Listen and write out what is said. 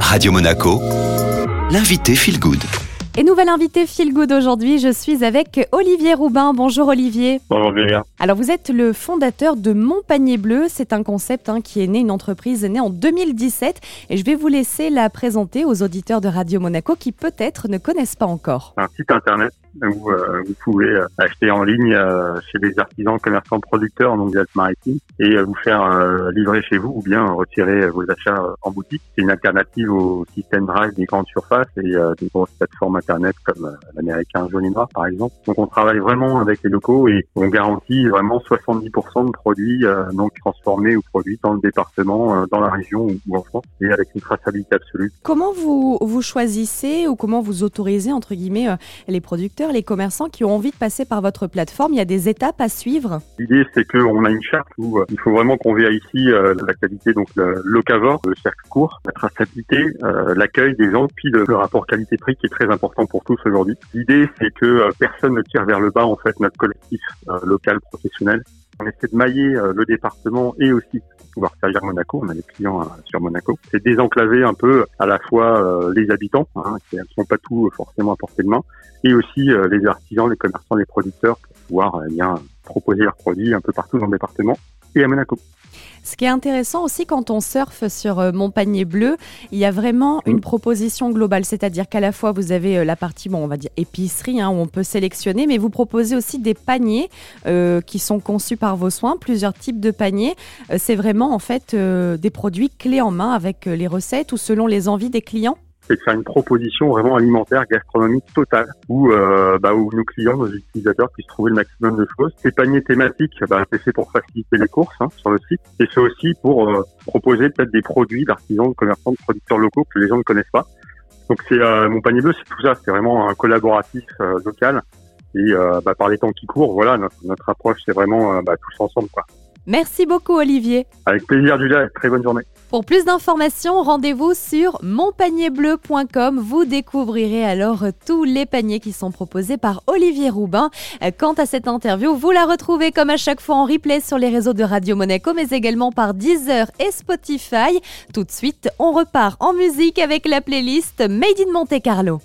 Radio Monaco, l'invité Feel Good. Et nouvel invité Feel Good aujourd'hui, je suis avec Olivier Roubin. Bonjour Olivier. Bonjour Julia. Alors vous êtes le fondateur de Mon Panier Bleu. C'est un concept hein, qui est né, une entreprise née en 2017. Et je vais vous laisser la présenter aux auditeurs de Radio Monaco qui peut-être ne connaissent pas encore. Un site internet où euh, vous pouvez euh, acheter en ligne euh, chez des artisans, commerçants, producteurs, donc des Alpes-Maritimes, et vous faire livrer chez vous ou bien retirer vos achats en boutique. C'est une alternative au système Drive des grandes surfaces et des grosses plateformes internet comme l'américain Noir par exemple. Donc on travaille vraiment avec les locaux et on garantit vraiment 70% de produits donc transformés ou produits dans le département, dans la région ou en France et avec une traçabilité absolue. Comment vous vous choisissez ou comment vous autorisez entre guillemets les producteurs les commerçants qui ont envie de passer par votre plateforme? Il y a des étapes à suivre? L'idée, c'est qu'on a une charte où euh, il faut vraiment qu'on vérifie euh, la qualité, donc le locavore, le cercle court, la traçabilité, euh, l'accueil des gens, puis le, rapport qualité-prix qui est très important pour tous aujourd'hui. L'idée, c'est que personne ne tire vers le bas, en fait, notre collectif local On essaie de mailler le département et aussi pouvoir servir Monaco. On a des clients sur Monaco. C'est désenclaver un peu à la fois les habitants, hein, qui ne sont pas tous forcément à portée de main, et aussi euh, les artisans, les commerçants, les producteurs pour pouvoir euh, eh proposer leurs produits un peu partout dans le département et à Monaco. Ce qui est intéressant aussi quand on surfe sur euh, mon panier bleu, il y a vraiment une proposition globale, c'est-à-dire qu'à la fois vous avez la partie, bon, on va dire épicerie, hein, où on peut sélectionner, mais vous proposez aussi des paniers qui sont conçus par vos soins, plusieurs types de paniers. c'est vraiment en fait des produits clés en main avec les recettes ou selon les envies des clients c'est de faire une proposition vraiment alimentaire, gastronomique totale, où, euh, bah, où nos clients, nos utilisateurs puissent trouver le maximum de choses. Ces paniers thématiques, bah, c'est fait pour faciliter les courses hein, sur le site, et c'est aussi pour euh, proposer peut-être des produits d'artisans, de commerçants, de producteurs locaux que les gens ne connaissent pas. Donc c'est euh, mon panier bleu, c'est tout ça, c'est vraiment un collaboratif euh, local. Et bah, par les temps qui courent, voilà, notre, notre approche, c'est vraiment bah, tous ensemble, quoi. Merci beaucoup Olivier. Avec plaisir Julia, très bonne journée. Pour plus d'informations, rendez-vous sur monpanierbleu.com. Vous découvrirez alors tous les paniers qui sont proposés par Olivier Roubin. Quant à cette interview, vous la retrouvez comme à chaque fois en replay sur les réseaux de Radio Monaco, mais également par Deezer et Spotify. Tout de suite, on repart en musique avec la playlist Made in Monte Carlo.